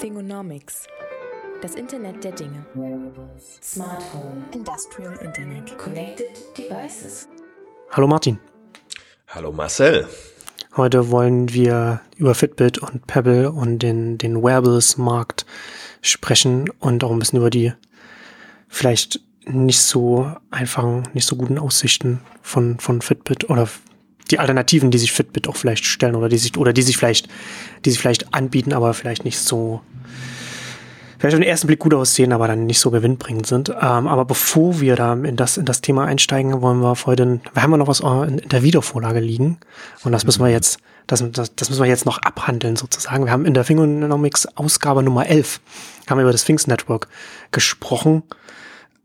Thingonomics. Das Internet der Dinge. Smart Home. Industrial Internet. Connected Devices. Hallo Martin. Hallo Marcel. Heute wollen wir über Fitbit und Pebble und den, den Wearables-Markt sprechen und auch ein bisschen über die vielleicht nicht so einfachen, nicht so guten Aussichten von, von Fitbit oder die Alternativen, die sich Fitbit auch vielleicht stellen oder die sich, oder die sich vielleicht, die sich vielleicht anbieten, aber vielleicht nicht so, vielleicht auf den ersten Blick gut aussehen, aber dann nicht so gewinnbringend sind. Ähm, aber bevor wir da in das, in das Thema einsteigen, wollen wir heute, wir haben ja noch was in, in der Videovorlage liegen und das müssen wir jetzt, das, das, das müssen wir jetzt noch abhandeln sozusagen. Wir haben in der Fingonomics Ausgabe Nummer 11, haben wir über das Sphinx Network gesprochen.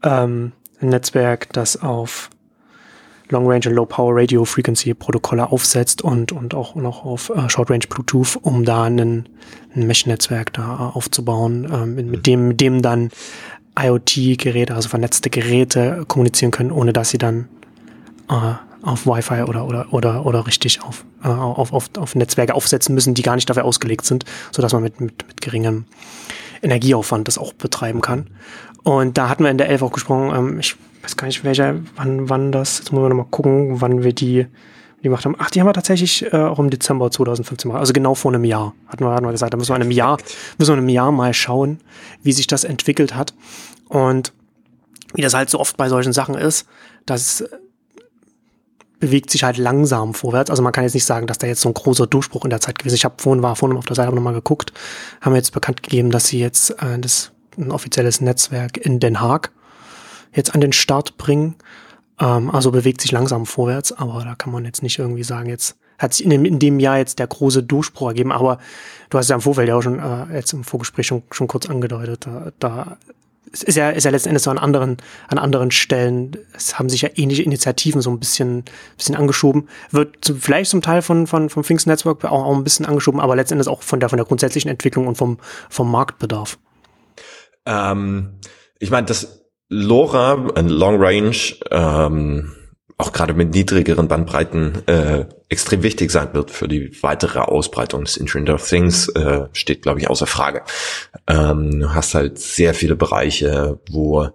Ähm, ein Netzwerk, das auf Long Range und Low Power Radio Frequency Protokolle aufsetzt und, und auch noch auf äh, Short Range Bluetooth, um da ein, ein Mesh-Netzwerk da äh, aufzubauen, ähm, mit, mit dem, mit dem dann IoT-Geräte, also vernetzte Geräte kommunizieren können, ohne dass sie dann äh, auf Wi-Fi oder, oder, oder, oder richtig auf, äh, auf, auf, auf Netzwerke aufsetzen müssen, die gar nicht dafür ausgelegt sind, so dass man mit, mit, mit geringem Energieaufwand das auch betreiben kann. Und da hatten wir in der 11 auch gesprochen, ähm, ich weiß gar nicht, welcher, wann, wann das, jetzt müssen wir nochmal gucken, wann wir die, gemacht haben. Ach, die haben wir tatsächlich äh, auch im Dezember 2015 gemacht, also genau vor einem Jahr, hatten wir, hatten wir gesagt, da müssen wir in einem Jahr, müssen wir in einem Jahr mal schauen, wie sich das entwickelt hat. Und wie das halt so oft bei solchen Sachen ist, das bewegt sich halt langsam vorwärts. Also man kann jetzt nicht sagen, dass da jetzt so ein großer Durchbruch in der Zeit gewesen ist. Ich habe vorhin war vorhin auf der Seite nochmal geguckt, haben jetzt bekannt gegeben, dass sie jetzt äh, das ein offizielles Netzwerk in Den Haag jetzt an den Start bringen. Ähm, also bewegt sich langsam vorwärts, aber da kann man jetzt nicht irgendwie sagen, jetzt hat sich in dem, in dem Jahr jetzt der große Durchbruch ergeben, aber du hast ja im Vorfeld ja auch schon äh, jetzt im Vorgespräch schon, schon kurz angedeutet, da, da ist ja, ist ja letzten Endes so an anderen, an anderen Stellen, es haben sich ja ähnliche Initiativen so ein bisschen, bisschen angeschoben, wird zum, vielleicht zum Teil von, von, vom Finks Network auch, auch ein bisschen angeschoben, aber letzten Endes auch von der, von der grundsätzlichen Entwicklung und vom, vom Marktbedarf. Ähm, ich meine, das LoRa, ein Long Range, ähm, auch gerade mit niedrigeren Bandbreiten äh, extrem wichtig sein wird für die weitere Ausbreitung des Internet of Things, äh, steht, glaube ich, außer Frage. Ähm, du hast halt sehr viele Bereiche, wo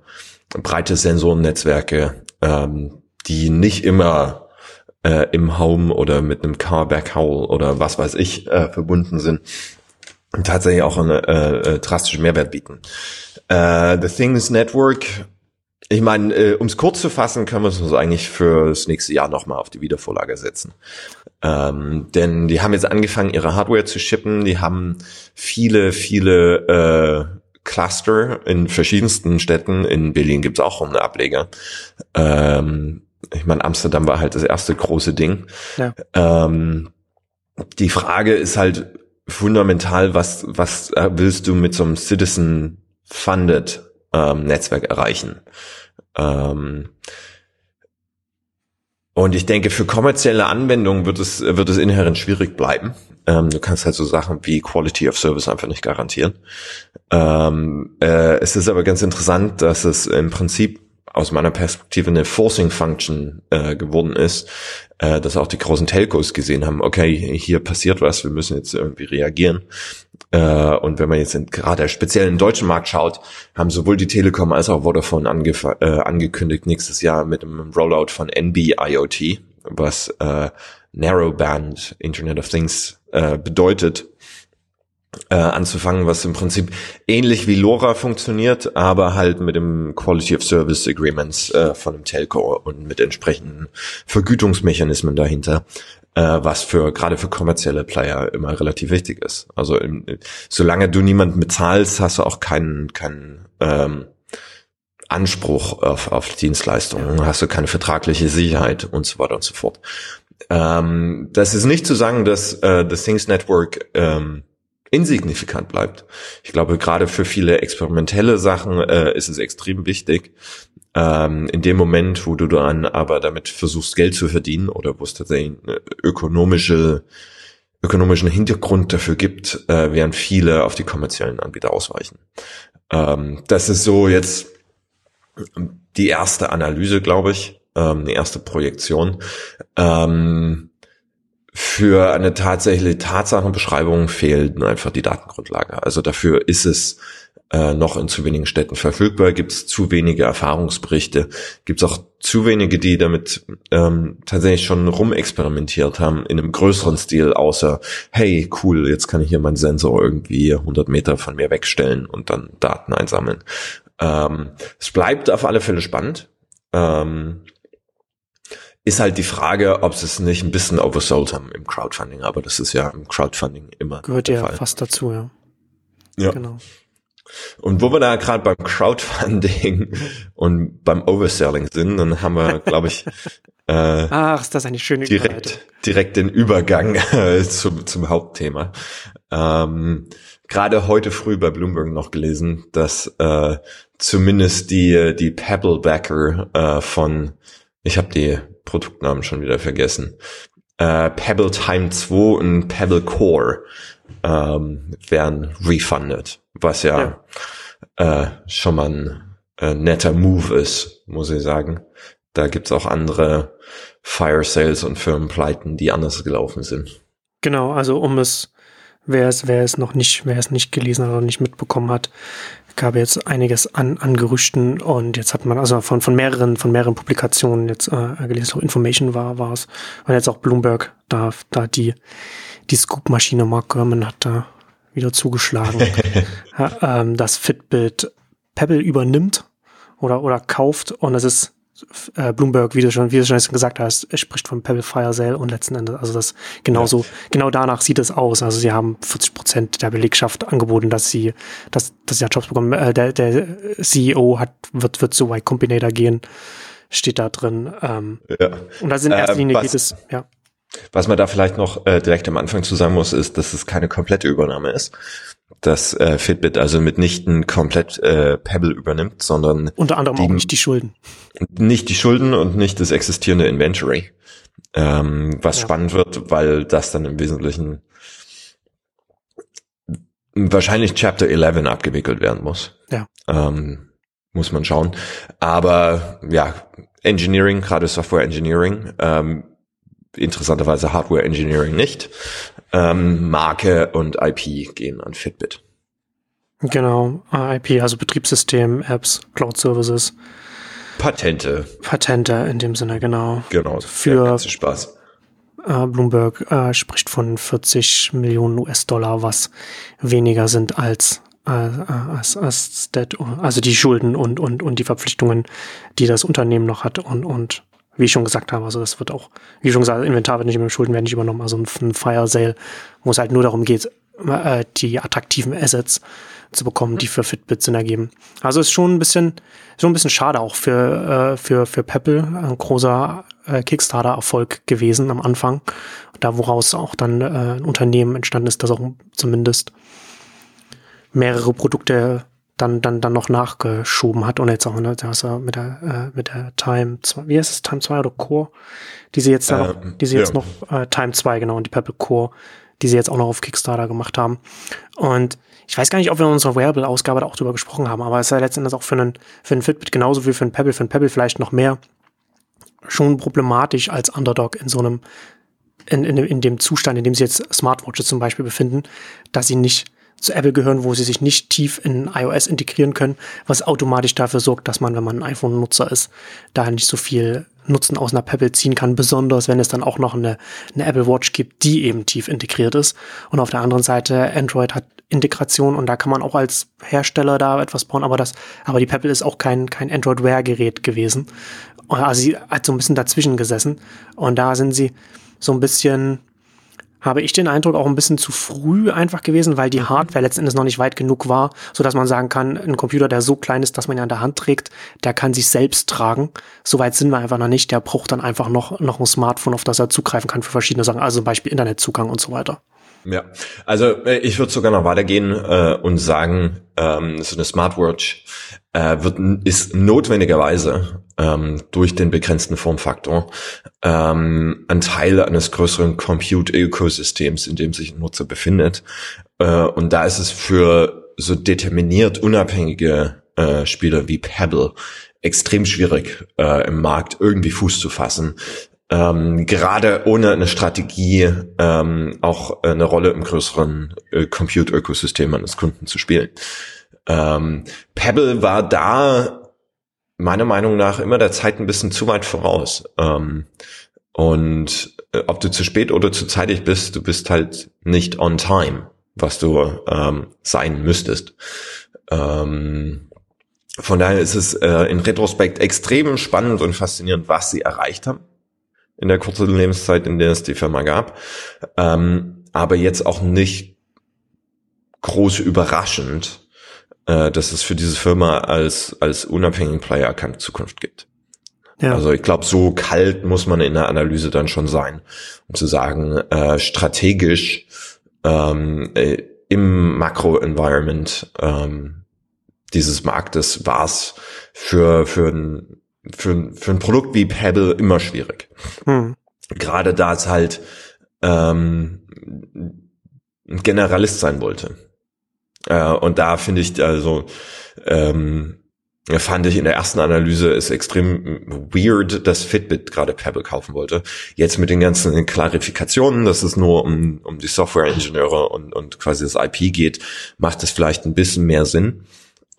breite Sensorennetzwerke, ähm, die nicht immer äh, im Home oder mit einem Car Backhaul oder was weiß ich äh, verbunden sind, tatsächlich auch einen äh, äh, drastischen Mehrwert bieten. Äh, The Things Network, ich meine, äh, um es kurz zu fassen, können wir uns eigentlich für das nächste Jahr nochmal auf die Wiedervorlage setzen. Ähm, denn die haben jetzt angefangen, ihre Hardware zu shippen, die haben viele, viele äh, Cluster in verschiedensten Städten. In Berlin gibt's auch einen Ableger. Ähm, ich meine, Amsterdam war halt das erste große Ding. Ja. Ähm, die Frage ist halt, fundamental, was, was äh, willst du mit so einem Citizen-Funded ähm, Netzwerk erreichen? Ähm, und ich denke, für kommerzielle Anwendungen wird es, wird es inhärent schwierig bleiben. Ähm, du kannst halt so Sachen wie Quality of Service einfach nicht garantieren. Ähm, äh, es ist aber ganz interessant, dass es im Prinzip aus meiner Perspektive eine Forcing Function äh, geworden ist, äh, dass auch die großen Telcos gesehen haben, okay, hier passiert was, wir müssen jetzt irgendwie reagieren. Äh, und wenn man jetzt in, gerade speziell im deutschen Markt schaut, haben sowohl die Telekom als auch Vodafone äh, angekündigt, nächstes Jahr mit einem Rollout von NB-IoT, was äh, Narrowband Internet of Things äh, bedeutet äh, anzufangen, was im Prinzip ähnlich wie LoRa funktioniert, aber halt mit dem Quality of Service Agreements äh, von dem Telco und mit entsprechenden Vergütungsmechanismen dahinter, äh, was für gerade für kommerzielle Player immer relativ wichtig ist. Also im, solange du niemanden bezahlst, hast du auch keinen keinen ähm, Anspruch auf, auf Dienstleistungen, hast du keine vertragliche Sicherheit und so weiter und so fort. Ähm, das ist nicht zu sagen, dass äh, das Things Network ähm, insignifikant bleibt. Ich glaube, gerade für viele experimentelle Sachen äh, ist es extrem wichtig, ähm, in dem Moment, wo du dann aber damit versuchst, Geld zu verdienen oder wo es tatsächlich eine ökonomische ökonomischen Hintergrund dafür gibt, äh, während viele auf die kommerziellen Anbieter ausweichen. Ähm, das ist so jetzt die erste Analyse, glaube ich, ähm, die erste Projektion. Ähm, für eine tatsächliche Tatsachenbeschreibung fehlt einfach die Datengrundlage. Also dafür ist es äh, noch in zu wenigen Städten verfügbar, gibt es zu wenige Erfahrungsberichte, gibt es auch zu wenige, die damit ähm, tatsächlich schon rumexperimentiert haben in einem größeren Stil, außer, hey, cool, jetzt kann ich hier meinen Sensor irgendwie 100 Meter von mir wegstellen und dann Daten einsammeln. Ähm, es bleibt auf alle Fälle spannend. Ähm, ist halt die Frage, ob sie es nicht ein bisschen oversold haben im Crowdfunding, aber das ist ja im Crowdfunding immer. Gehört ja Fall. fast dazu, ja. Ja. Genau. Und wo wir da gerade beim Crowdfunding und beim Overselling sind, dann haben wir, glaube ich, äh, Ach, ist das eine schöne direkt, direkt den Übergang äh, zum, zum Hauptthema. Ähm, gerade heute früh bei Bloomberg noch gelesen, dass äh, zumindest die die Pebblebacker äh, von ich habe die Produktnamen schon wieder vergessen. Äh, Pebble Time 2 und Pebble Core ähm, werden refunded, was ja, ja. Äh, schon mal ein äh, netter Move ist, muss ich sagen. Da gibt's auch andere Fire Sales und Firmenpleiten, die anders gelaufen sind. Genau, also um es, wer es, wer es noch nicht, wer es nicht gelesen hat oder nicht mitbekommen hat, gab jetzt einiges an, an Gerüchten und jetzt hat man also von, von mehreren, von mehreren Publikationen jetzt äh, gelesen, auch Information war, war es. Und jetzt auch Bloomberg, da, da die, die Scoop-Maschine Mark Gurman hat da wieder zugeschlagen, ja, ähm, dass Fitbit Pebble übernimmt oder, oder kauft. Und es ist äh, Bloomberg, wie du schon, wie du schon gesagt hast, spricht von Pebble Fire Sale und letzten Endes, also das genauso, ja. genau danach sieht es aus. Also sie haben 40 Prozent der Belegschaft angeboten, dass sie, dass, dass sie ja Jobs bekommen. Äh, der, der CEO hat, wird, wird zu Y Combinator gehen, steht da drin. Ähm, ja. Und das in erster äh, Linie was, geht es, ja. Was man da vielleicht noch äh, direkt am Anfang zu sagen muss, ist, dass es keine komplette Übernahme ist dass äh, Fitbit also mitnichten komplett äh, Pebble übernimmt, sondern unter anderem die, auch nicht die Schulden. Nicht die Schulden und nicht das existierende Inventory. Ähm, was ja. spannend wird, weil das dann im Wesentlichen wahrscheinlich Chapter 11 abgewickelt werden muss. Ja. Ähm, muss man schauen. Aber ja, Engineering, gerade Software Engineering, ähm, interessanterweise Hardware Engineering nicht. Ähm, Marke und IP gehen an Fitbit. Genau, IP, also Betriebssystem, Apps, Cloud Services. Patente. Patente in dem Sinne, genau. Genau, für Spaß. Äh, Bloomberg äh, spricht von 40 Millionen US-Dollar, was weniger sind als äh, als, als also die Schulden und, und, und die Verpflichtungen, die das Unternehmen noch hat und, und wie ich schon gesagt habe, also das wird auch, wie schon gesagt, Inventar wird nicht mehr Schulden werden nicht übernommen, also ein, Fire Sale, wo es halt nur darum geht, äh, die attraktiven Assets zu bekommen, die für Fitbit Sinn ergeben. Also ist schon ein bisschen, schon ein bisschen schade auch für, äh, für, für Pebble, ein großer äh, Kickstarter-Erfolg gewesen am Anfang, da woraus auch dann äh, ein Unternehmen entstanden ist, das auch zumindest mehrere Produkte dann, dann, dann noch nachgeschoben hat und jetzt auch ne, da ist er mit der, äh, mit der Time 2, wie heißt es, Time 2 oder Core, die sie jetzt, ähm, noch, die sie ja. jetzt noch, äh, Time 2, genau, und die Pebble Core, die sie jetzt auch noch auf Kickstarter gemacht haben. Und ich weiß gar nicht, ob wir in unserer Wearable-Ausgabe da auch drüber gesprochen haben, aber es ist ja letztendlich auch für einen, für einen Fitbit genauso wie für einen Pebble, für einen Pebble vielleicht noch mehr schon problematisch als Underdog in so einem, in, in, in dem Zustand, in dem sie jetzt Smartwatches zum Beispiel befinden, dass sie nicht zu Apple gehören, wo sie sich nicht tief in iOS integrieren können, was automatisch dafür sorgt, dass man, wenn man ein iPhone-Nutzer ist, da nicht so viel Nutzen aus einer Pebble ziehen kann, besonders wenn es dann auch noch eine, eine Apple Watch gibt, die eben tief integriert ist. Und auf der anderen Seite, Android hat Integration und da kann man auch als Hersteller da etwas bauen, aber das, aber die Pebble ist auch kein, kein Android-Wear-Gerät gewesen. Also sie hat so ein bisschen dazwischen gesessen und da sind sie so ein bisschen, habe ich den Eindruck, auch ein bisschen zu früh einfach gewesen, weil die mhm. Hardware letzten Endes noch nicht weit genug war, so dass man sagen kann, ein Computer, der so klein ist, dass man ihn an der Hand trägt, der kann sich selbst tragen. So weit sind wir einfach noch nicht. Der braucht dann einfach noch, noch ein Smartphone, auf das er zugreifen kann für verschiedene Sachen, also zum Beispiel Internetzugang und so weiter. Ja, also äh, ich würde sogar noch weitergehen äh, und sagen, ähm, so eine Smartwatch äh, wird, ist notwendigerweise ähm, durch den begrenzten Formfaktor ähm, ein Teil eines größeren Compute-Ökosystems, in dem sich ein Nutzer befindet. Äh, und da ist es für so determiniert unabhängige äh, Spieler wie Pebble extrem schwierig, äh, im Markt irgendwie Fuß zu fassen, ähm, gerade ohne eine Strategie ähm, auch eine Rolle im größeren äh, Compute-Ökosystem eines Kunden zu spielen. Ähm, Pebble war da meiner Meinung nach immer der Zeit ein bisschen zu weit voraus. Ähm, und äh, ob du zu spät oder zu zeitig bist, du bist halt nicht on time, was du ähm, sein müsstest. Ähm, von daher ist es äh, in Retrospekt extrem spannend und faszinierend, was sie erreicht haben in der kurzen Lebenszeit, in der es die Firma gab. Ähm, aber jetzt auch nicht groß überraschend, äh, dass es für diese Firma als, als unabhängigen Player keine Zukunft gibt. Ja. Also ich glaube, so kalt muss man in der Analyse dann schon sein, um zu sagen, äh, strategisch ähm, äh, im Makro-Environment ähm, dieses Marktes war es für, für ein für, für ein Produkt wie Pebble immer schwierig. Hm. Gerade da es halt ähm, ein Generalist sein wollte. Äh, und da finde ich also ähm, fand ich in der ersten Analyse ist extrem weird, dass Fitbit gerade Pebble kaufen wollte. Jetzt mit den ganzen Klarifikationen, dass es nur um, um die Software-Ingenieure und, und quasi das IP geht, macht es vielleicht ein bisschen mehr Sinn.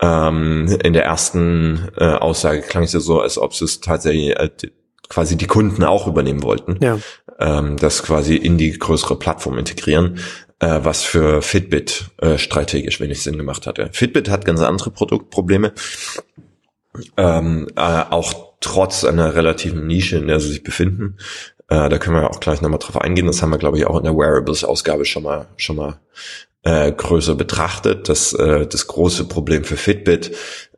Ähm, in der ersten äh, Aussage klang es ja so, als ob es tatsächlich äh, quasi die Kunden auch übernehmen wollten. Ja. Ähm, das quasi in die größere Plattform integrieren, äh, was für Fitbit äh, strategisch wenig Sinn gemacht hatte. Fitbit hat ganz andere Produktprobleme. Ähm, äh, auch trotz einer relativen Nische, in der sie sich befinden. Äh, da können wir auch gleich nochmal drauf eingehen. Das haben wir, glaube ich, auch in der Wearables-Ausgabe schon mal, schon mal äh, größer betrachtet, dass äh, das große Problem für Fitbit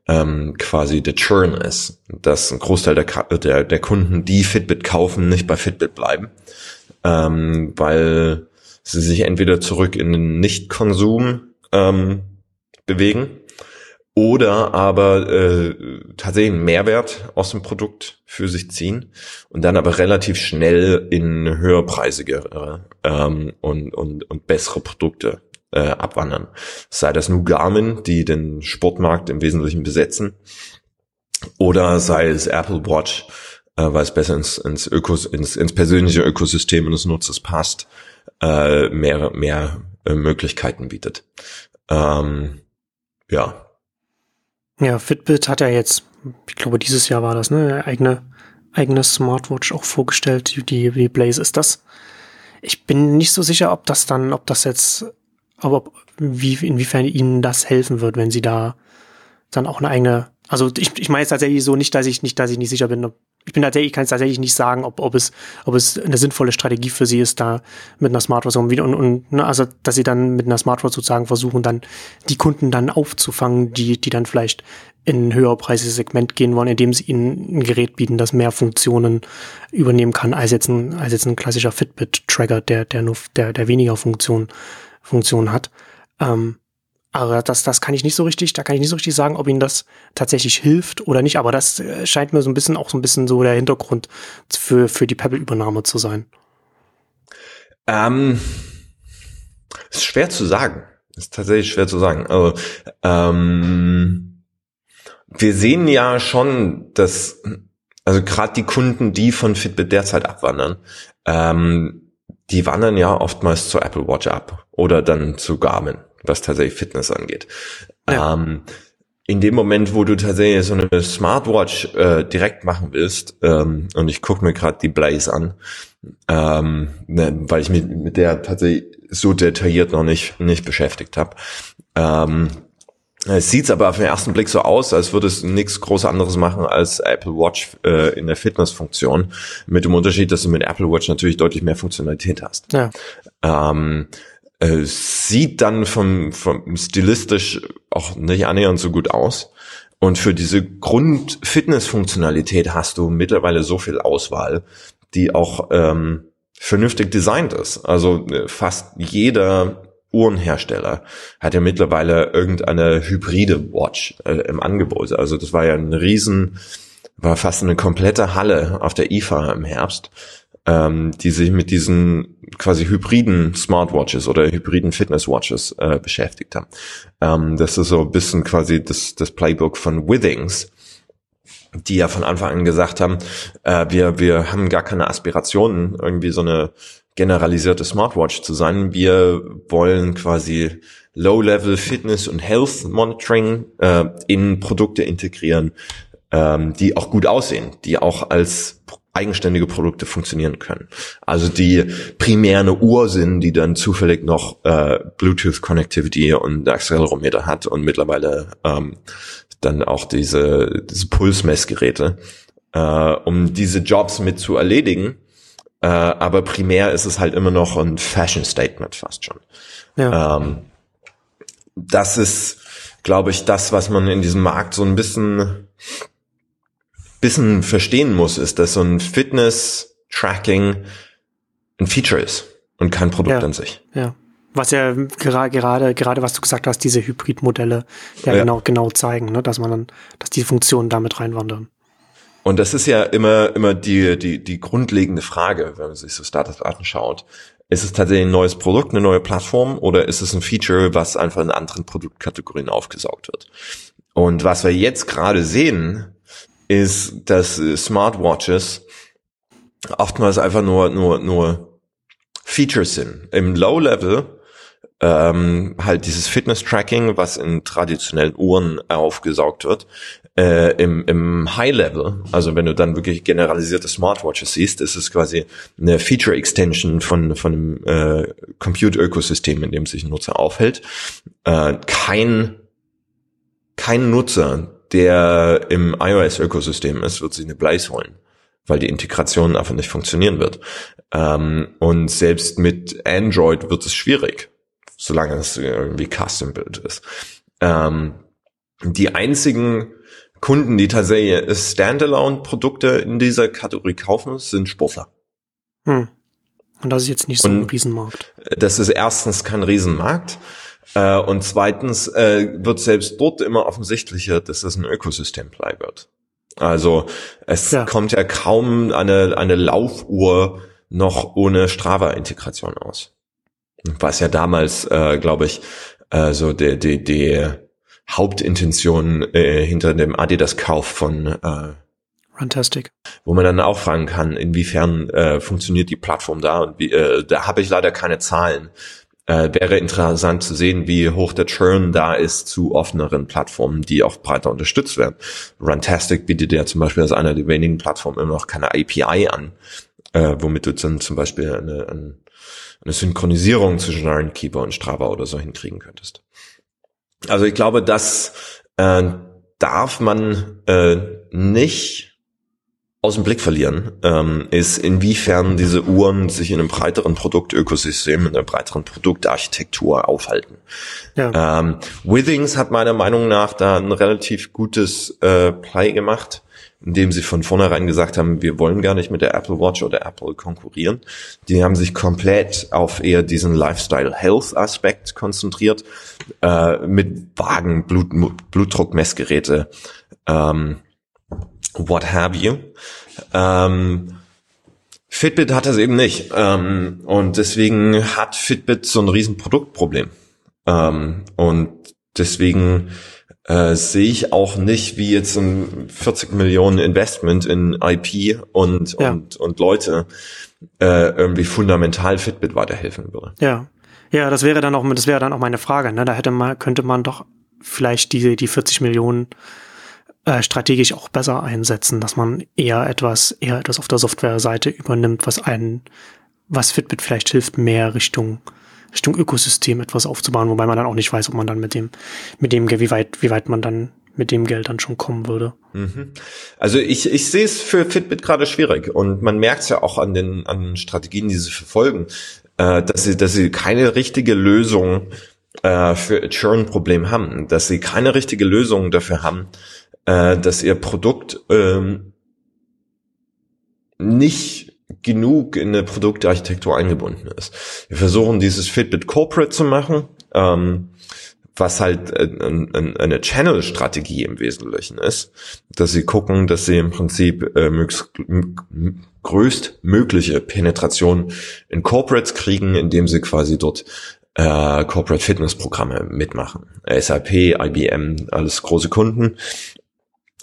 ähm, quasi der Churn ist, dass ein Großteil der, der, der Kunden, die Fitbit kaufen, nicht bei Fitbit bleiben, ähm, weil sie sich entweder zurück in den Nicht-Konsum ähm, bewegen oder aber äh, tatsächlich einen Mehrwert aus dem Produkt für sich ziehen und dann aber relativ schnell in höherpreisigere ähm, und, und, und bessere Produkte äh, abwandern. Sei das nur Garmin, die den Sportmarkt im Wesentlichen besetzen, oder sei es Apple Watch, äh, weil es besser ins, ins, Ökos, ins, ins persönliche Ökosystem des Nutzers passt, äh, mehr, mehr äh, Möglichkeiten bietet. Ähm, ja. Ja, Fitbit hat ja jetzt, ich glaube, dieses Jahr war das, ne, eigene, eigene Smartwatch auch vorgestellt, die, wie Blaze ist das. Ich bin nicht so sicher, ob das dann, ob das jetzt aber wie, inwiefern ihnen das helfen wird, wenn sie da dann auch eine eigene, also ich, ich meine jetzt tatsächlich so nicht, dass ich nicht, dass ich nicht sicher bin, ob, ich bin tatsächlich, ich kann es tatsächlich nicht sagen, ob, ob es, ob es eine sinnvolle Strategie für sie ist, da mit einer Smartwatch und, und, und ne, also dass sie dann mit einer Smartwatch sozusagen versuchen, dann die Kunden dann aufzufangen, die, die dann vielleicht in ein höherpreisiges Segment gehen wollen, indem sie ihnen ein Gerät bieten, das mehr Funktionen übernehmen kann, als jetzt ein, als jetzt ein klassischer Fitbit-Tracker, der, der nur, der, der weniger Funktionen Funktion hat. Ähm, aber das, das kann ich nicht so richtig, da kann ich nicht so richtig sagen, ob ihnen das tatsächlich hilft oder nicht. Aber das äh, scheint mir so ein bisschen auch so ein bisschen so der Hintergrund für, für die Pebble-Übernahme zu sein. Ähm, ist schwer zu sagen. Ist tatsächlich schwer zu sagen. Also, ähm, wir sehen ja schon, dass, also gerade die Kunden, die von Fitbit derzeit abwandern, ähm, die wandern ja oftmals zur Apple Watch ab oder dann zu Garmin, was tatsächlich Fitness angeht. Ja. Ähm, in dem Moment, wo du tatsächlich so eine Smartwatch äh, direkt machen willst, ähm, und ich gucke mir gerade die Blaze an, ähm, ne, weil ich mich mit der tatsächlich so detailliert noch nicht nicht beschäftigt habe. Ähm, es sieht aber auf den ersten Blick so aus, als würde es nichts groß anderes machen als Apple Watch äh, in der Fitnessfunktion. Mit dem Unterschied, dass du mit Apple Watch natürlich deutlich mehr Funktionalität hast. Ja. Ähm, äh, sieht dann vom, vom stilistisch auch nicht annähernd so gut aus. Und für diese Grund-Fitness-Funktionalität hast du mittlerweile so viel Auswahl, die auch ähm, vernünftig designt ist. Also äh, fast jeder Uhrenhersteller hat ja mittlerweile irgendeine hybride Watch äh, im Angebot. Also das war ja ein riesen, war fast eine komplette Halle auf der IFA im Herbst, ähm, die sich mit diesen quasi hybriden Smartwatches oder hybriden Fitnesswatches äh, beschäftigt haben. Ähm, das ist so ein bisschen quasi das, das Playbook von Withings. die ja von Anfang an gesagt haben, äh, wir, wir haben gar keine Aspirationen, irgendwie so eine generalisierte Smartwatch zu sein. Wir wollen quasi Low-Level Fitness und Health Monitoring äh, in Produkte integrieren, ähm, die auch gut aussehen, die auch als eigenständige Produkte funktionieren können. Also die primär eine Uhr sind, die dann zufällig noch äh, Bluetooth Connectivity und Accelerometer hat und mittlerweile ähm, dann auch diese, diese Pulsmessgeräte, äh, um diese Jobs mit zu erledigen. Äh, aber primär ist es halt immer noch ein Fashion Statement fast schon. Ja. Ähm, das ist, glaube ich, das, was man in diesem Markt so ein bisschen, bisschen verstehen muss, ist, dass so ein Fitness-Tracking ein Feature ist und kein Produkt ja. an sich. Ja. Was ja gerade, gerade, gerade was du gesagt hast, diese Hybridmodelle ja, ja, genau, genau zeigen, ne, dass man dann, dass die Funktionen damit reinwandern. Und das ist ja immer, immer die, die, die grundlegende Frage, wenn man sich so Startups anschaut. Ist es tatsächlich ein neues Produkt, eine neue Plattform oder ist es ein Feature, was einfach in anderen Produktkategorien aufgesaugt wird? Und was wir jetzt gerade sehen, ist, dass Smartwatches oftmals einfach nur, nur, nur Features sind. Im Low-Level ähm, halt dieses Fitness-Tracking, was in traditionellen Uhren aufgesaugt wird, äh, im, im High-Level, also wenn du dann wirklich generalisierte Smartwatches siehst, ist es quasi eine Feature-Extension von, von einem äh, Compute-Ökosystem, in dem sich ein Nutzer aufhält. Äh, kein, kein Nutzer, der im iOS-Ökosystem ist, wird sich eine Blaze holen weil die Integration einfach nicht funktionieren wird. Ähm, und selbst mit Android wird es schwierig solange es irgendwie custom-built ist. Ähm, die einzigen Kunden, die tatsächlich Standalone-Produkte in dieser Kategorie kaufen, sind Sportler. Hm. Und das ist jetzt nicht so ein Riesenmarkt. Das ist erstens kein Riesenmarkt. Äh, und zweitens äh, wird selbst dort immer offensichtlicher, dass das ein Ökosystem-Play wird. Also es ja. kommt ja kaum eine, eine Laufuhr noch ohne Strava-Integration aus. Was ja damals, äh, glaube ich, äh, so der die, die Hauptintention äh, hinter dem Adidas-Kauf von äh, Fantastic. Wo man dann auch fragen kann, inwiefern äh, funktioniert die Plattform da und wie, äh, da habe ich leider keine Zahlen. Äh, wäre interessant zu sehen, wie hoch der Churn da ist zu offeneren Plattformen, die auch breiter unterstützt werden. Runtastic bietet ja zum Beispiel als einer der wenigen Plattformen immer noch keine API an, äh, womit du dann zum Beispiel eine, eine eine Synchronisierung zwischen Ironkeeper und Strava oder so hinkriegen könntest. Also ich glaube, das äh, darf man äh, nicht aus dem Blick verlieren, ähm, ist inwiefern diese Uhren sich in einem breiteren Produktökosystem, in einer breiteren Produktarchitektur aufhalten. Ja. Ähm, Withings hat meiner Meinung nach da ein relativ gutes äh, Play gemacht indem sie von vornherein gesagt haben, wir wollen gar nicht mit der Apple Watch oder Apple konkurrieren. Die haben sich komplett auf eher diesen Lifestyle-Health-Aspekt konzentriert, äh, mit Wagen, Blut, Blutdruckmessgeräte, ähm, what have you. Ähm, Fitbit hat das eben nicht. Ähm, und deswegen hat Fitbit so ein riesen Produktproblem. Ähm, und deswegen äh, sehe ich auch nicht, wie jetzt ein 40 Millionen Investment in IP und, ja. und, und Leute äh, irgendwie fundamental Fitbit weiterhelfen würde. Ja. Ja, das wäre dann auch, das wäre dann auch meine Frage, ne? Da hätte man, könnte man doch vielleicht diese, die 40 Millionen äh, strategisch auch besser einsetzen, dass man eher etwas, eher etwas auf der Softwareseite übernimmt, was einen, was Fitbit vielleicht hilft, mehr Richtung Richtung Ökosystem etwas aufzubauen, wobei man dann auch nicht weiß, ob man dann mit dem, mit dem, wie weit, wie weit man dann mit dem Geld dann schon kommen würde. Mhm. Also ich, ich sehe es für Fitbit gerade schwierig und man merkt es ja auch an den, an den Strategien, die sie verfolgen, äh, dass sie, dass sie keine richtige Lösung äh, für Churn-Problem haben, dass sie keine richtige Lösung dafür haben, äh, dass ihr Produkt ähm, nicht genug in eine Produktarchitektur eingebunden ist. Wir versuchen dieses Fitbit Corporate zu machen, ähm, was halt eine Channel-Strategie im Wesentlichen ist, dass sie gucken, dass sie im Prinzip äh, größtmögliche Penetration in Corporates kriegen, indem sie quasi dort äh, Corporate Fitness Programme mitmachen. SAP, IBM, alles große Kunden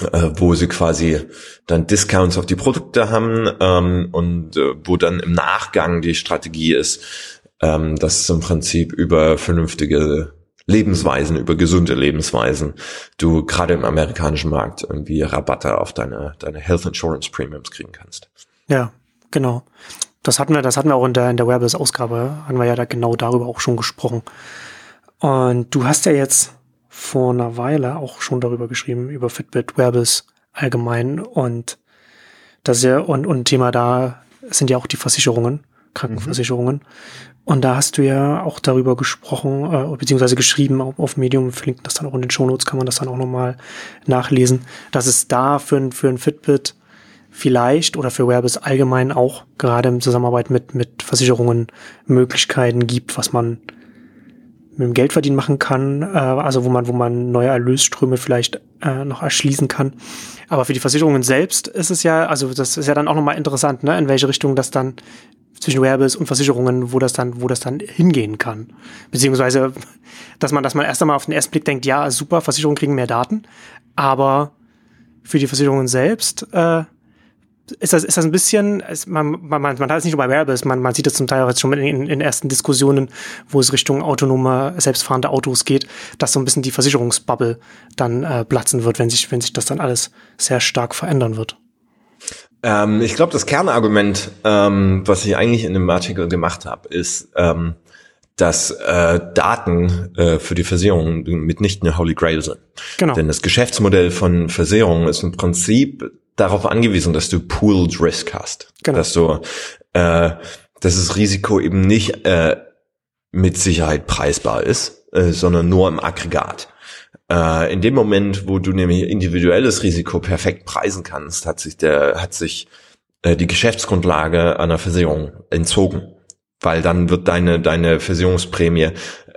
äh, wo sie quasi dann Discounts auf die Produkte haben ähm, und äh, wo dann im Nachgang die Strategie ist, ähm, dass es im Prinzip über vernünftige Lebensweisen, über gesunde Lebensweisen, du gerade im amerikanischen Markt irgendwie Rabatte auf deine, deine Health Insurance Premiums kriegen kannst. Ja, genau. Das hatten wir, das hatten wir auch in der, in der Wearables-Ausgabe, haben wir ja da genau darüber auch schon gesprochen. Und du hast ja jetzt vor einer Weile auch schon darüber geschrieben, über Fitbit, Wearables allgemein und das ist ja, und, und Thema da sind ja auch die Versicherungen, Krankenversicherungen. Mhm. Und da hast du ja auch darüber gesprochen, äh, beziehungsweise geschrieben auf, auf Medium, verlinken das dann auch in den Shownotes, kann man das dann auch nochmal nachlesen, dass es da für, ein für ein Fitbit vielleicht oder für Wearables allgemein auch gerade in Zusammenarbeit mit, mit Versicherungen Möglichkeiten gibt, was man mit dem Geldverdienen machen kann, äh, also wo man, wo man neue Erlösströme vielleicht äh, noch erschließen kann. Aber für die Versicherungen selbst ist es ja, also das ist ja dann auch nochmal interessant, ne, in welche Richtung das dann zwischen Wearables und Versicherungen, wo das dann, wo das dann hingehen kann. Beziehungsweise, dass man, dass man erst einmal auf den ersten Blick denkt, ja, super, Versicherungen kriegen mehr Daten, aber für die Versicherungen selbst äh, ist das, ist das ein bisschen, man, man, man hat es nicht nur bei Wearables, man, man sieht das zum Teil auch jetzt schon in, in ersten Diskussionen, wo es Richtung autonome, selbstfahrende Autos geht, dass so ein bisschen die Versicherungsbubble dann äh, platzen wird, wenn sich, wenn sich das dann alles sehr stark verändern wird. Ähm, ich glaube, das Kernargument, ähm, was ich eigentlich in dem Artikel gemacht habe, ist, ähm, dass äh, Daten äh, für die Versicherung mitnichten eine Holy Grail sind. Genau. Denn das Geschäftsmodell von Versicherungen ist im Prinzip darauf angewiesen, dass du Pooled Risk hast. Genau. Dass du, äh, dass das Risiko eben nicht äh, mit Sicherheit preisbar ist, äh, sondern nur im Aggregat. Äh, in dem Moment, wo du nämlich individuelles Risiko perfekt preisen kannst, hat sich der, hat sich äh, die Geschäftsgrundlage einer Versicherung entzogen. Weil dann wird deine, deine Versicherungsprämie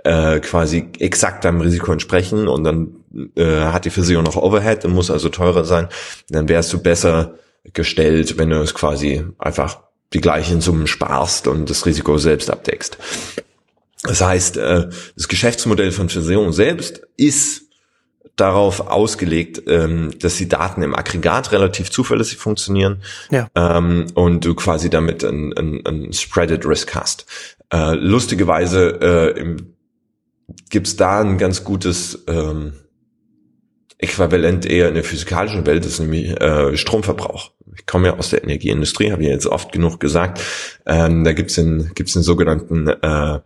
äh, quasi exakt deinem Risiko entsprechen und dann äh, hat die Versicherung noch Overhead und muss also teurer sein. Dann wärst du besser gestellt, wenn du es quasi einfach die gleichen Summen sparst und das Risiko selbst abdeckst. Das heißt, äh, das Geschäftsmodell von Versicherungen selbst ist darauf ausgelegt, ähm, dass die Daten im Aggregat relativ zuverlässig funktionieren ja. ähm, und du quasi damit ein, ein, ein Spreaded Risk hast. Äh, lustigerweise äh, gibt's da ein ganz gutes ähm, Äquivalent eher in der physikalischen Welt, ist nämlich äh, Stromverbrauch. Ich komme ja aus der Energieindustrie, habe ich jetzt oft genug gesagt. Ähm, da gibt's den, gibt's den sogenannten äh,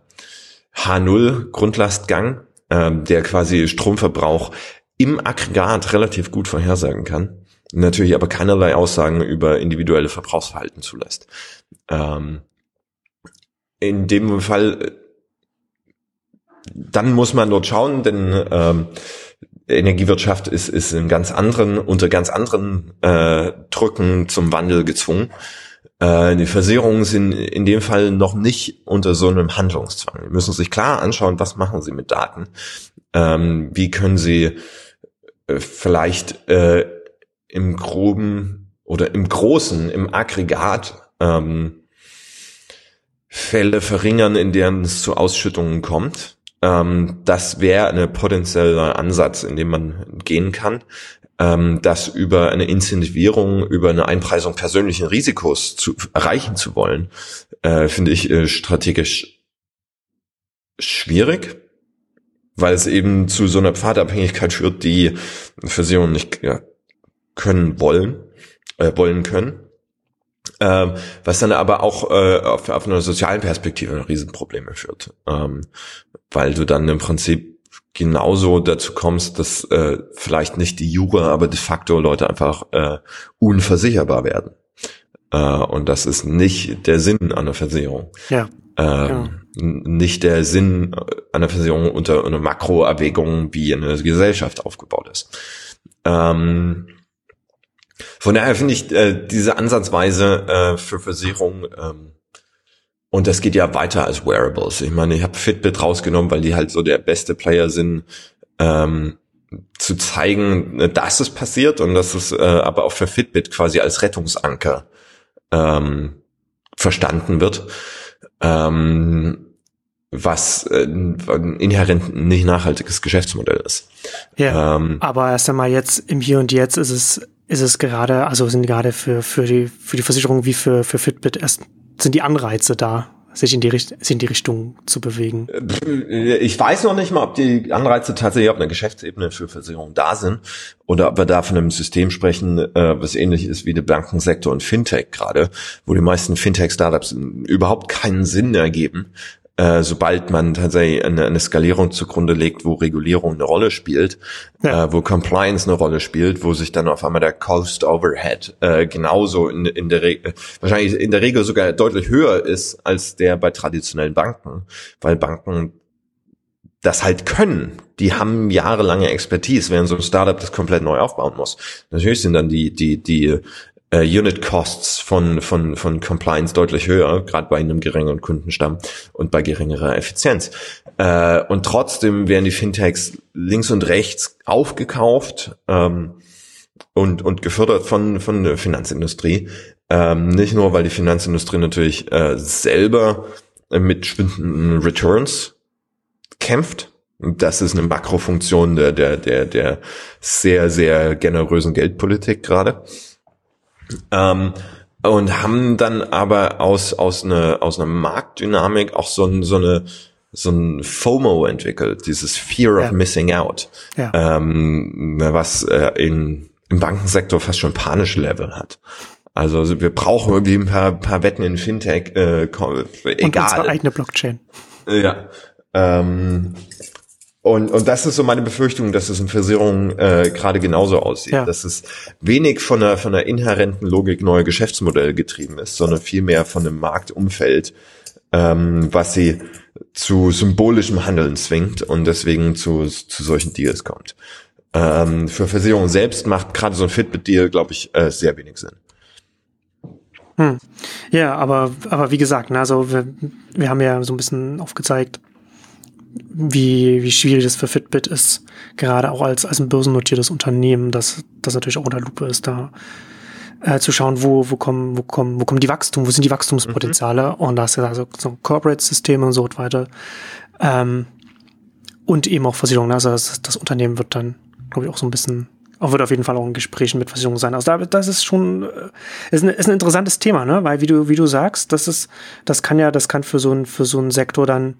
H0 Grundlastgang, äh, der quasi Stromverbrauch im Aggregat relativ gut vorhersagen kann, natürlich aber keinerlei Aussagen über individuelle Verbrauchsverhalten zulässt. Ähm, in dem Fall, dann muss man dort schauen, denn ähm, Energiewirtschaft ist, ist in ganz anderen, unter ganz anderen äh, Drücken zum Wandel gezwungen. Äh, die Versicherungen sind in dem Fall noch nicht unter so einem Handlungszwang. Die müssen sich klar anschauen, was machen sie mit Daten, ähm, wie können sie äh, vielleicht äh, im groben oder im großen, im Aggregat ähm, Fälle verringern, in denen es zu Ausschüttungen kommt. Ähm, das wäre ein potenzieller Ansatz, in dem man gehen kann. Ähm, das über eine Incentivierung, über eine Einpreisung persönlichen Risikos zu erreichen zu wollen, äh, finde ich äh, strategisch schwierig weil es eben zu so einer Pfadabhängigkeit führt, die Versicherungen nicht ja, können wollen, äh, wollen können. Ähm, was dann aber auch äh, auf, auf einer sozialen Perspektive Riesenprobleme führt, ähm, weil du dann im Prinzip genauso dazu kommst, dass äh, vielleicht nicht die Jura, aber de facto Leute einfach äh, unversicherbar werden. Äh, und das ist nicht der Sinn einer Versicherung. Ja. Ähm, ja nicht der Sinn einer Versicherung unter einer Makroerwägung, wie eine Gesellschaft aufgebaut ist. Ähm, von daher finde ich äh, diese Ansatzweise äh, für Versicherung ähm, und das geht ja weiter als Wearables. Ich meine, ich habe Fitbit rausgenommen, weil die halt so der beste Player sind, ähm, zu zeigen, dass es passiert und dass es äh, aber auch für Fitbit quasi als Rettungsanker ähm, verstanden wird. Ähm, was äh, ein inhärent nicht nachhaltiges Geschäftsmodell ist. Ja, ähm, aber erst einmal jetzt im Hier und Jetzt ist es ist es gerade, also sind gerade für für die für die Versicherung wie für für Fitbit erst sind die Anreize da, sich in die, in die Richtung zu bewegen? Ich weiß noch nicht mal, ob die Anreize tatsächlich auf einer Geschäftsebene für Versicherungen da sind oder ob wir da von einem System sprechen, äh, was ähnlich ist wie der Bankensektor und Fintech gerade, wo die meisten Fintech-Startups überhaupt keinen Sinn ergeben, äh, sobald man tatsächlich eine, eine Skalierung zugrunde legt, wo Regulierung eine Rolle spielt, ja. äh, wo Compliance eine Rolle spielt, wo sich dann auf einmal der Cost Overhead äh, genauso in, in der Re wahrscheinlich in der Regel sogar deutlich höher ist als der bei traditionellen Banken, weil Banken das halt können. Die haben jahrelange Expertise, während so ein Startup das komplett neu aufbauen muss. Natürlich sind dann die, die, die äh, Unit Costs von, von, von Compliance deutlich höher, gerade bei einem geringeren Kundenstamm und bei geringerer Effizienz. Äh, und trotzdem werden die Fintechs links und rechts aufgekauft ähm, und, und gefördert von, von der Finanzindustrie. Ähm, nicht nur, weil die Finanzindustrie natürlich äh, selber mit schwindenden Returns kämpft, das ist eine Makrofunktion der, der, der, der sehr, sehr generösen Geldpolitik gerade. Ähm, und haben dann aber aus, aus einer, aus einer Marktdynamik auch so, ein, so eine, so ein FOMO entwickelt, dieses Fear ja. of Missing Out, ja. ähm, was äh, in, im Bankensektor fast schon panische Level hat. Also wir brauchen irgendwie ein paar, paar Wetten in Fintech, äh, egal. Und unsere eigene Blockchain. Ja. Ähm, und, und das ist so meine Befürchtung, dass es in Versicherungen äh, gerade genauso aussieht. Ja. Dass es wenig von der, von der inhärenten Logik neuer Geschäftsmodelle getrieben ist, sondern vielmehr von dem Marktumfeld, ähm, was sie zu symbolischem Handeln zwingt und deswegen zu, zu solchen Deals kommt. Ähm, für Versicherungen selbst macht gerade so ein Fitbit-Deal, glaube ich, äh, sehr wenig Sinn. Hm. Ja, aber, aber wie gesagt, ne, also wir, wir haben ja so ein bisschen aufgezeigt, wie, wie schwierig es für Fitbit ist, gerade auch als, als ein börsennotiertes Unternehmen, das, das natürlich auch unter Lupe ist, da äh, zu schauen, wo, wo kommen, wo kommen, wo kommen die Wachstum, wo sind die Wachstumspotenziale mhm. und da ist ja also so Corporate-Systeme und so weiter. Ähm, und eben auch Versicherungen. Also das, das Unternehmen wird dann, glaube ich, auch so ein bisschen auch wird auf jeden Fall auch in Gesprächen mit Versicherungen sein. Also da, das ist schon äh, ist, ein, ist ein interessantes Thema, ne? Weil wie du wie du sagst, das ist das kann ja das kann für so ein für so einen Sektor dann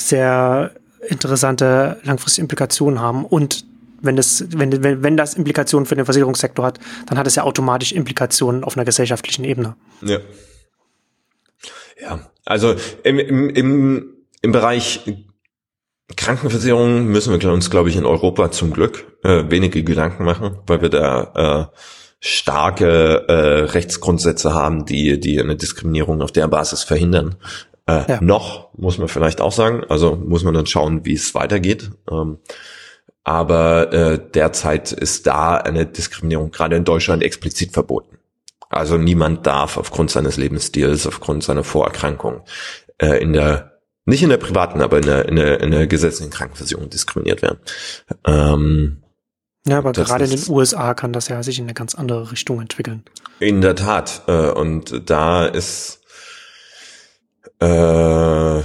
sehr interessante langfristige Implikationen haben. Und wenn das, wenn, wenn, wenn das Implikationen für den Versicherungssektor hat, dann hat es ja automatisch Implikationen auf einer gesellschaftlichen Ebene. Ja. Ja, also im, im, im, im Bereich Krankenversicherung müssen wir uns, glaube ich, in Europa zum Glück äh, wenige Gedanken machen, weil wir da äh, starke äh, Rechtsgrundsätze haben, die, die eine Diskriminierung auf der Basis verhindern. Äh, ja. Noch, muss man vielleicht auch sagen. Also muss man dann schauen, wie es weitergeht. Ähm, aber äh, derzeit ist da eine Diskriminierung gerade in Deutschland explizit verboten. Also niemand darf aufgrund seines Lebensstils, aufgrund seiner Vorerkrankung äh, in der nicht in der privaten, aber in der, in der, in der gesetzlichen Krankenversicherung diskriminiert werden. Ähm, ja, aber gerade in den USA kann das ja sich in eine ganz andere Richtung entwickeln. In der Tat. Äh, und da ist äh,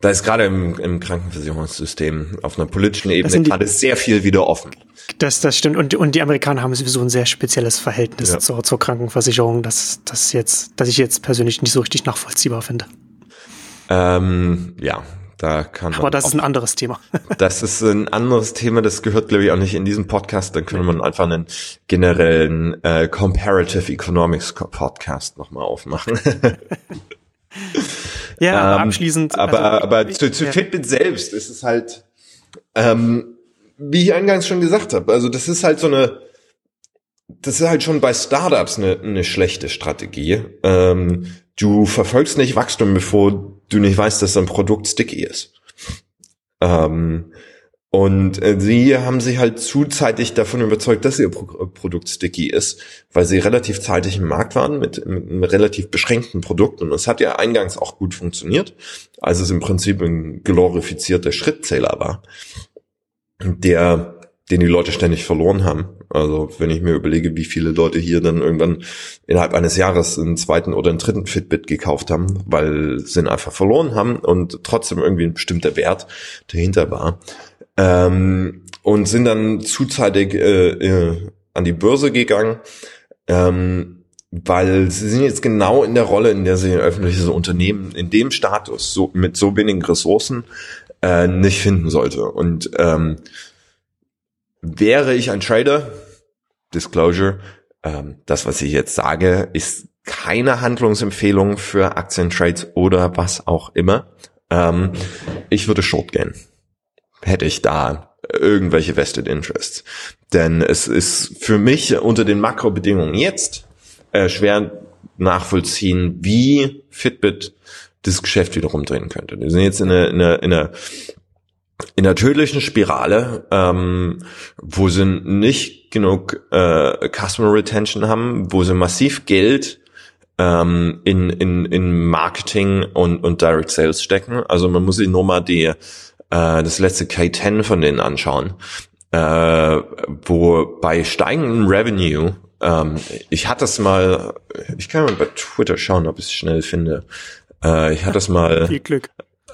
da ist gerade im, im Krankenversicherungssystem auf einer politischen Ebene gerade sehr viel wieder offen. Das, das stimmt. Und, und die Amerikaner haben sowieso ein sehr spezielles Verhältnis ja. zur, zur Krankenversicherung, das, das jetzt, das ich jetzt persönlich nicht so richtig nachvollziehbar finde. Ähm, ja, da kann Aber das ist ein anderes Thema. das ist ein anderes Thema, das gehört, glaube ich, auch nicht in diesem Podcast. Dann können wir einfach einen generellen äh, Comparative Economics Podcast nochmal aufmachen. Ja, aber ähm, abschließend. Aber, also, aber zu, zu ja. Fitbit selbst ist es halt, ähm, wie ich eingangs schon gesagt habe, also das ist halt so eine, das ist halt schon bei Startups eine, eine schlechte Strategie. Ähm, du verfolgst nicht Wachstum, bevor du nicht weißt, dass dein Produkt sticky ist. Ähm, und äh, sie haben sich halt zuzeitig davon überzeugt, dass ihr Pro Produkt sticky ist, weil sie relativ zeitig im Markt waren mit, mit einem relativ beschränkten Produkt. Und es hat ja eingangs auch gut funktioniert, als es im Prinzip ein glorifizierter Schrittzähler war, der den die Leute ständig verloren haben. Also wenn ich mir überlege, wie viele Leute hier dann irgendwann innerhalb eines Jahres einen zweiten oder einen dritten Fitbit gekauft haben, weil sie ihn einfach verloren haben und trotzdem irgendwie ein bestimmter Wert dahinter war. Ähm, und sind dann zuzeitig äh, äh, an die Börse gegangen, ähm, weil sie sind jetzt genau in der Rolle, in der sie ein öffentliches Unternehmen in dem Status so mit so wenigen Ressourcen äh, nicht finden sollte. Und ähm, Wäre ich ein Trader, Disclosure, ähm, das, was ich jetzt sage, ist keine Handlungsempfehlung für Aktientrades oder was auch immer. Ähm, ich würde short gehen. Hätte ich da irgendwelche vested interests. Denn es ist für mich unter den Makrobedingungen jetzt äh, schwer nachvollziehen, wie Fitbit das Geschäft wieder rumdrehen könnte. Wir sind jetzt in einer, in einer, in einer in der tödlichen Spirale, ähm, wo sie nicht genug äh, Customer Retention haben, wo sie massiv Geld ähm, in, in, in Marketing und, und Direct Sales stecken. Also man muss sich nur mal die, äh, das letzte K10 von denen anschauen, äh, wo bei steigendem Revenue ähm, ich hatte es mal, ich kann mal bei Twitter schauen, ob ich es schnell finde. Äh, ich hatte es mal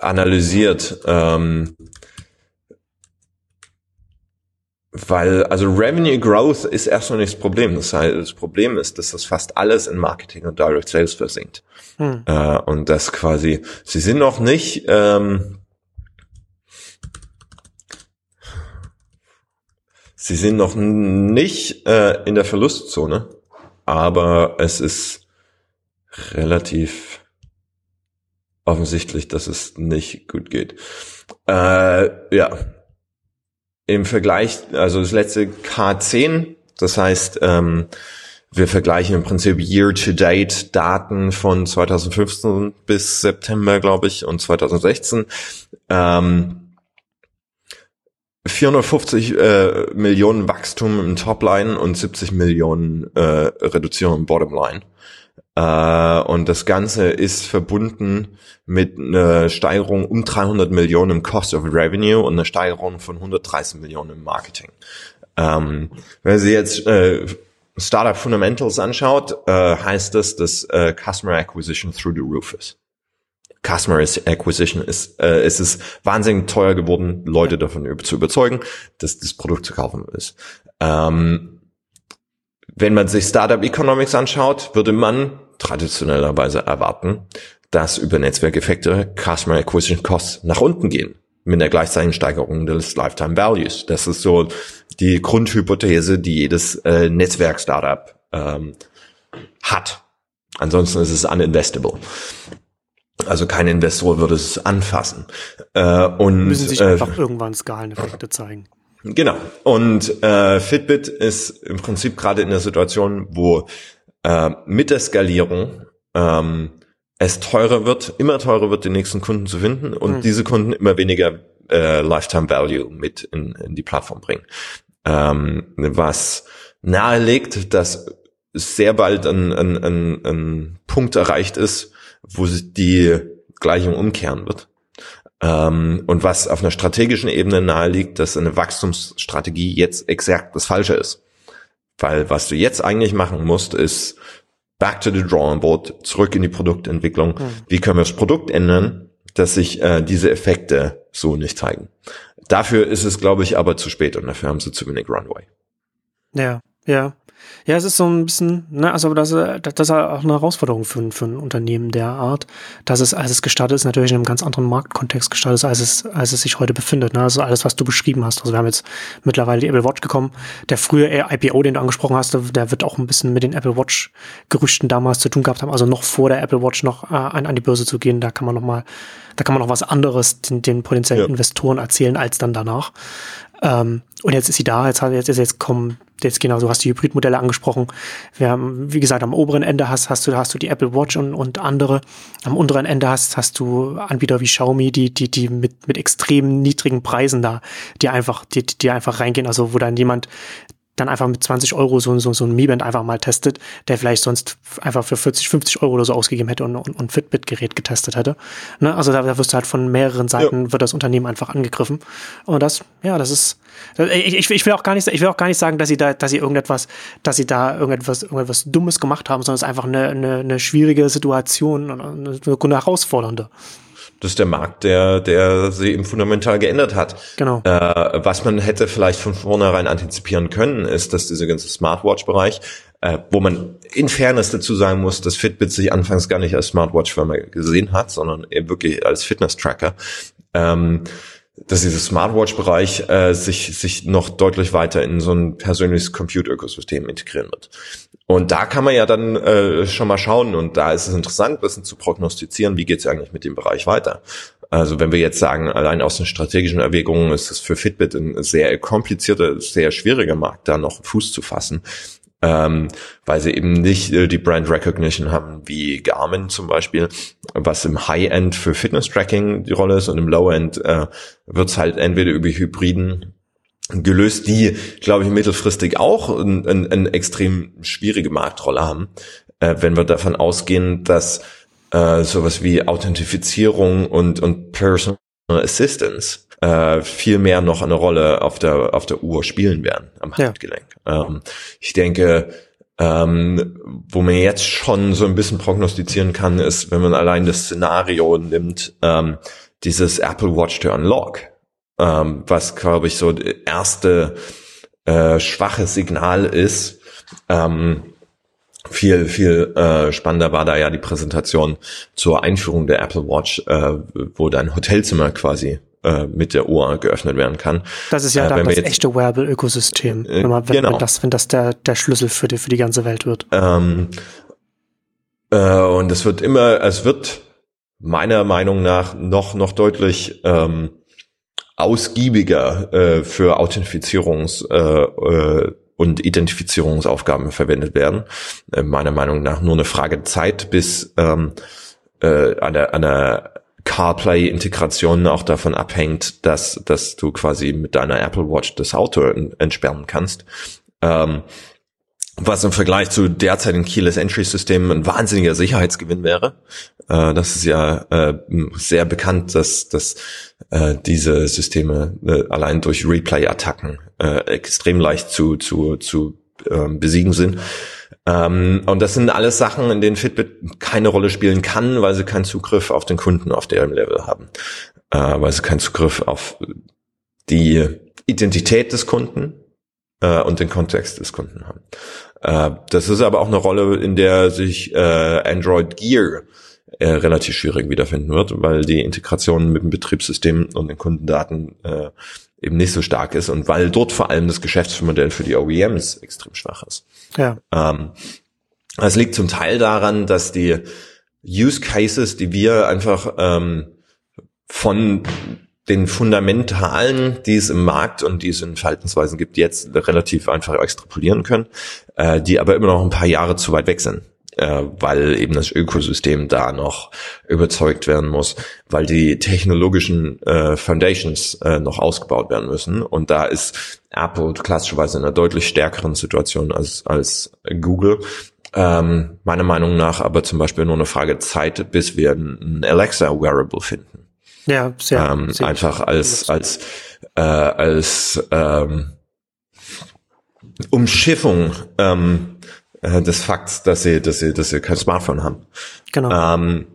analysiert. Ähm, weil, also Revenue Growth ist erstmal nicht das Problem. Das, heißt, das Problem ist, dass das fast alles in Marketing und Direct Sales versinkt. Hm. Äh, und das quasi, sie sind noch nicht, ähm, sie sind noch nicht äh, in der Verlustzone, aber es ist relativ offensichtlich, dass es nicht gut geht. Äh, ja, im Vergleich, also das letzte K10, das heißt, ähm, wir vergleichen im Prinzip Year-to-Date Daten von 2015 bis September, glaube ich, und 2016. Ähm, 450 äh, Millionen Wachstum im Topline und 70 Millionen äh, Reduzierung im Bottomline. Äh, und das Ganze ist verbunden mit einer Steigerung um 300 Millionen im Cost of Revenue und einer Steigerung von 130 Millionen im Marketing. Ähm, wenn Sie jetzt äh, Startup Fundamentals anschaut, äh, heißt das, dass äh, Customer Acquisition through the roof ist. Customer Acquisition ist, äh, es ist wahnsinnig teuer geworden, Leute davon zu überzeugen, dass das Produkt zu kaufen ist. Ähm, wenn man sich Startup Economics anschaut, würde man traditionellerweise erwarten, dass über Netzwerkeffekte Customer Acquisition Costs nach unten gehen mit der gleichzeitigen Steigerung des Lifetime Values. Das ist so die Grundhypothese, die jedes äh, Netzwerk-Startup ähm, hat. Ansonsten ist es uninvestable. Also kein Investor würde es anfassen. Äh, und, Müssen sich äh, einfach irgendwann Skaleneffekte zeigen. Genau. Und äh, Fitbit ist im Prinzip gerade in der Situation, wo äh, mit der Skalierung ähm, es teurer wird, immer teurer wird, die nächsten Kunden zu finden und mhm. diese Kunden immer weniger äh, Lifetime Value mit in, in die Plattform bringen. Ähm, was nahelegt, dass sehr bald ein, ein, ein, ein Punkt erreicht ist, wo sich die Gleichung umkehren wird. Ähm, und was auf einer strategischen Ebene naheliegt, dass eine Wachstumsstrategie jetzt exakt das Falsche ist. Weil was du jetzt eigentlich machen musst, ist back to the drawing board, zurück in die Produktentwicklung. Mhm. Wie können wir das Produkt ändern, dass sich äh, diese Effekte so nicht zeigen? Dafür ist es, glaube ich, aber zu spät und dafür haben sie zu wenig Runway. Ja, ja. Ja, es ist so ein bisschen, ne, also das, das ist auch eine Herausforderung für, für ein Unternehmen der Art, dass es, als es gestartet ist, natürlich in einem ganz anderen Marktkontext gestartet ist, als es, als es sich heute befindet. Ne? Also alles, was du beschrieben hast. Also wir haben jetzt mittlerweile die Apple Watch gekommen. Der frühe IPO, den du angesprochen hast, der wird auch ein bisschen mit den Apple Watch Gerüchten damals zu tun gehabt haben. Also noch vor der Apple Watch noch äh, an, an die Börse zu gehen, da kann man noch mal, da kann man noch was anderes den, den potenziellen ja. Investoren erzählen als dann danach. Ähm, und jetzt ist sie da, jetzt, jetzt, jetzt kommen, jetzt genau, du hast die Hybridmodelle angesprochen. Wir haben, wie gesagt, am oberen Ende hast, hast du, hast du die Apple Watch und, und andere. Am unteren Ende hast, hast du Anbieter wie Xiaomi, die, die, die mit, mit extrem niedrigen Preisen da, die einfach, die, die einfach reingehen, also wo dann jemand dann einfach mit 20 Euro so, so, so ein Mi Band einfach mal testet, der vielleicht sonst einfach für 40, 50 Euro oder so ausgegeben hätte und, und, und Fitbit-Gerät getestet hätte. Ne? Also da, da wirst du halt von mehreren Seiten, ja. wird das Unternehmen einfach angegriffen. Und das, ja, das ist, ich, ich, will auch gar nicht, ich will auch gar nicht sagen, dass sie da, dass sie irgendetwas, dass sie da irgendetwas, irgendetwas Dummes gemacht haben, sondern es ist einfach eine, eine, eine schwierige Situation, eine, eine herausfordernde. Das ist der Markt, der, der sich eben fundamental geändert hat. Genau. Äh, was man hätte vielleicht von vornherein antizipieren können, ist, dass dieser ganze Smartwatch-Bereich, äh, wo man in Fairness dazu sagen muss, dass Fitbit sich anfangs gar nicht als Smartwatch-Firma gesehen hat, sondern eben wirklich als Fitness-Tracker. Ähm, dass dieser Smartwatch-Bereich äh, sich, sich noch deutlich weiter in so ein persönliches Compute-Ökosystem integrieren wird. Und da kann man ja dann äh, schon mal schauen und da ist es interessant, bisschen zu prognostizieren, wie geht es eigentlich mit dem Bereich weiter. Also wenn wir jetzt sagen, allein aus den strategischen Erwägungen ist es für Fitbit ein sehr komplizierter, sehr schwieriger Markt, da noch Fuß zu fassen ähm, weil sie eben nicht äh, die Brand Recognition haben wie Garmin zum Beispiel, was im High-End für Fitness-Tracking die Rolle ist und im Low-End äh, wird es halt entweder über Hybriden gelöst, die, glaube ich, mittelfristig auch eine ein, ein extrem schwierige Marktrolle haben, äh, wenn wir davon ausgehen, dass äh, sowas wie Authentifizierung und, und Personal Assistance äh, viel mehr noch eine Rolle auf der, auf der Uhr spielen werden, am Handgelenk. Ja. Ähm, ich denke, ähm, wo man jetzt schon so ein bisschen prognostizieren kann, ist, wenn man allein das Szenario nimmt, ähm, dieses Apple Watch to Unlock, ähm, was, glaube ich, so das erste äh, schwache Signal ist. Ähm, viel, viel äh, spannender war da ja die Präsentation zur Einführung der Apple Watch, äh, wo dein Hotelzimmer quasi äh, mit der Uhr geöffnet werden kann. Das ist ja äh, dann das echte Wearable-Ökosystem, äh, wenn, man, wenn, genau. wenn, das, wenn das der, der Schlüssel für die, für die ganze Welt wird. Ähm, äh, und es wird immer, es wird meiner Meinung nach noch, noch deutlich ähm, ausgiebiger äh, für Authentifizierungs- äh, äh, und Identifizierungsaufgaben verwendet werden. Äh, meiner Meinung nach nur eine Frage Zeit, bis ähm, äh, an der, an der CarPlay-Integration auch davon abhängt, dass, dass du quasi mit deiner Apple Watch das Auto entsperren kannst. Ähm, was im Vergleich zu derzeitigen Keyless Entry Systemen ein wahnsinniger Sicherheitsgewinn wäre. Äh, das ist ja äh, sehr bekannt, dass, dass äh, diese Systeme äh, allein durch Replay-Attacken äh, extrem leicht zu, zu, zu ähm, besiegen sind. Ähm, und das sind alles Sachen, in denen Fitbit keine Rolle spielen kann, weil sie keinen Zugriff auf den Kunden auf deren Level haben. Äh, weil sie keinen Zugriff auf die Identität des Kunden äh, und den Kontext des Kunden haben. Äh, das ist aber auch eine Rolle, in der sich Android Gear relativ schwierig wiederfinden wird, weil die Integration mit dem Betriebssystem und den Kundendaten eben nicht so stark ist und weil dort vor allem das Geschäftsmodell für die OEMs extrem schwach ist. Ja. Ähm, das liegt zum Teil daran, dass die Use Cases, die wir einfach ähm, von den Fundamentalen, die es im Markt und die es in Verhaltensweisen gibt, jetzt relativ einfach extrapolieren können, äh, die aber immer noch ein paar Jahre zu weit weg sind äh, weil eben das Ökosystem da noch überzeugt werden muss, weil die technologischen äh, Foundations äh, noch ausgebaut werden müssen. Und da ist Apple klassischerweise in einer deutlich stärkeren Situation als, als Google. Ähm, meiner Meinung nach aber zum Beispiel nur eine Frage Zeit, bis wir ein Alexa Wearable finden. Ja, sehr. Ähm, sehr einfach als als äh, als ähm, Umschiffung ähm, äh, des Fakts, dass sie, dass sie, dass sie kein Smartphone haben. Genau. Ähm,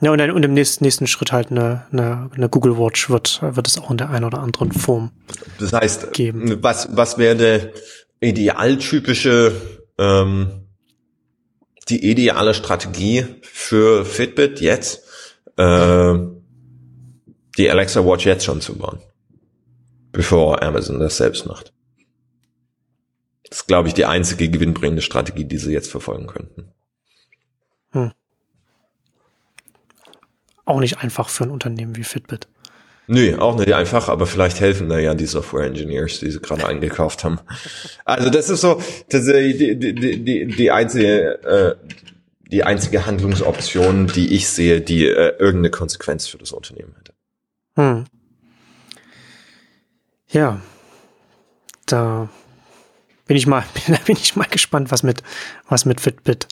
ja, und, dann, und im nächsten, nächsten Schritt halt eine, eine, eine Google Watch wird, wird es auch in der einen oder anderen Form das heißt, geben. Was, was wäre der idealtypische, ähm, die ideale Strategie für Fitbit jetzt, äh, die Alexa Watch jetzt schon zu bauen, bevor Amazon das selbst macht? Das ist, glaube ich, die einzige gewinnbringende Strategie, die sie jetzt verfolgen könnten. Hm. Auch nicht einfach für ein Unternehmen wie Fitbit. Nö, auch nicht einfach, aber vielleicht helfen da ja die Software Engineers, die sie gerade eingekauft haben. Also das ist so das ist die, die, die, die einzige äh, die einzige Handlungsoption, die ich sehe, die äh, irgendeine Konsequenz für das Unternehmen hätte. Hm. Ja, da bin ich mal, bin ich mal gespannt, was mit, was mit Fitbit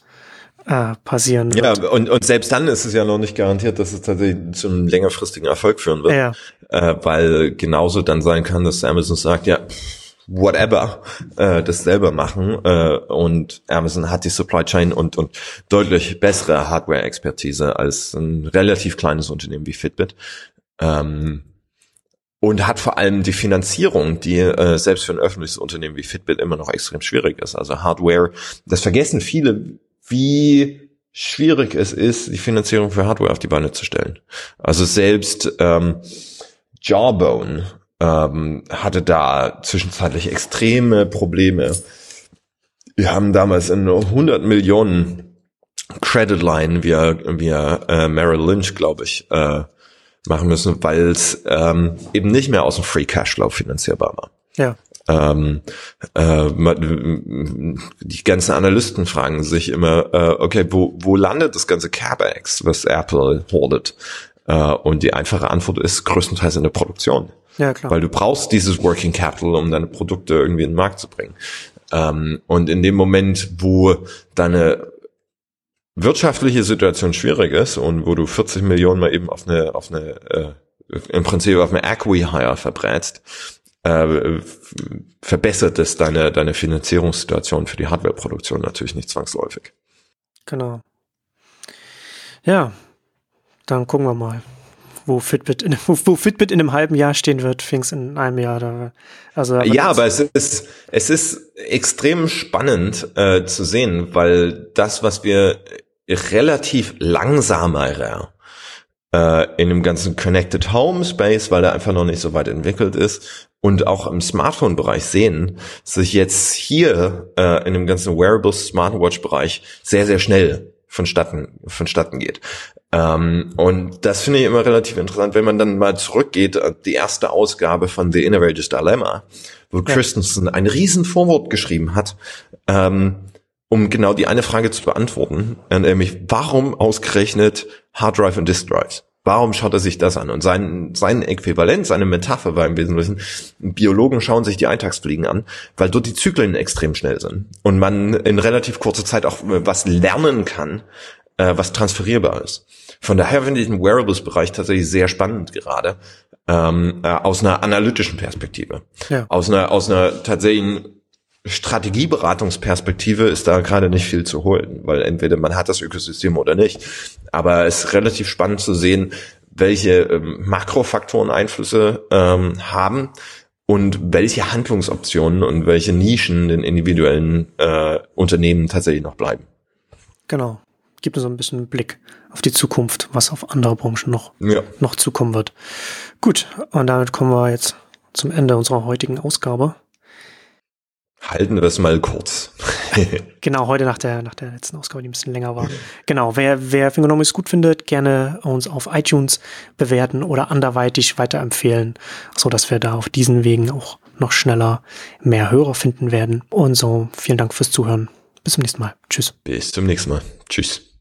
äh, passieren wird. Ja, und, und selbst dann ist es ja noch nicht garantiert, dass es tatsächlich zu einem längerfristigen Erfolg führen wird. Ja. Äh, weil genauso dann sein kann, dass Amazon sagt, ja, whatever, äh, das selber machen. Äh, und Amazon hat die Supply Chain und, und deutlich bessere Hardware-Expertise als ein relativ kleines Unternehmen wie Fitbit. Ähm, und hat vor allem die Finanzierung, die äh, selbst für ein öffentliches Unternehmen wie Fitbit immer noch extrem schwierig ist. Also Hardware, das vergessen viele, wie schwierig es ist, die Finanzierung für Hardware auf die Beine zu stellen. Also selbst ähm, Jawbone ähm, hatte da zwischenzeitlich extreme Probleme. Wir haben damals in 100 Millionen Credit Line via, via äh, Merrill Lynch, glaube ich, äh, machen müssen, weil es ähm, eben nicht mehr aus dem Free Cashflow finanzierbar war. Ja. Ähm, äh, die ganzen Analysten fragen sich immer, äh, okay, wo, wo landet das ganze CapEx, was Apple hordet? Äh, und die einfache Antwort ist größtenteils in der Produktion. Ja, klar. Weil du brauchst dieses Working Capital, um deine Produkte irgendwie in den Markt zu bringen. Ähm, und in dem Moment, wo deine wirtschaftliche Situation schwierig ist und wo du 40 Millionen mal eben auf eine, auf eine, äh, im Prinzip auf eine Acquihire verbrätst, äh, verbessert es deine, deine Finanzierungssituation für die Hardwareproduktion natürlich nicht zwangsläufig. Genau. Ja, dann gucken wir mal wo Fitbit in, wo, wo Fitbit in einem halben Jahr stehen wird, fing's in einem Jahr da. Also aber ja, aber es ist es ist extrem spannend äh, zu sehen, weil das, was wir relativ langsamer äh, in dem ganzen Connected Home Space, weil der einfach noch nicht so weit entwickelt ist und auch im Smartphone-Bereich sehen, sich jetzt hier äh, in dem ganzen Wearables Smartwatch-Bereich sehr, sehr schnell vonstatten, vonstatten geht. Ähm, und das finde ich immer relativ interessant, wenn man dann mal zurückgeht, äh, die erste Ausgabe von The Innovator's Dilemma, wo ja. Christensen ein riesen Vorwort geschrieben hat, ähm, um genau die eine Frage zu beantworten, äh, nämlich warum ausgerechnet Hard Drive und Disk Drives? Warum schaut er sich das an? Und sein, sein Äquivalent, seine Metapher war im Wesentlichen, Biologen schauen sich die Eintagsfliegen an, weil dort die Zyklen extrem schnell sind und man in relativ kurzer Zeit auch äh, was lernen kann, äh, was transferierbar ist. Von daher finde ich den Wearables-Bereich tatsächlich sehr spannend gerade, ähm, äh, aus einer analytischen Perspektive. Ja. Aus einer, aus einer tatsächlichen Strategieberatungsperspektive ist da gerade nicht viel zu holen, weil entweder man hat das Ökosystem oder nicht. Aber es ist relativ spannend zu sehen, welche ähm, Makrofaktoren Einflüsse ähm, haben und welche Handlungsoptionen und welche Nischen den individuellen äh, Unternehmen tatsächlich noch bleiben. Genau. Gibt uns so ein bisschen Blick auf die Zukunft, was auf andere Branchen noch, ja. noch zukommen wird. Gut, und damit kommen wir jetzt zum Ende unserer heutigen Ausgabe. Halten wir es mal kurz. genau, heute nach der, nach der letzten Ausgabe, die ein bisschen länger war. Genau, wer, wer Fingonomics gut findet, gerne uns auf iTunes bewerten oder anderweitig weiterempfehlen, so dass wir da auf diesen Wegen auch noch schneller mehr Hörer finden werden. Und so, vielen Dank fürs Zuhören. Bis zum nächsten Mal. Tschüss. Bis zum nächsten Mal. Tschüss.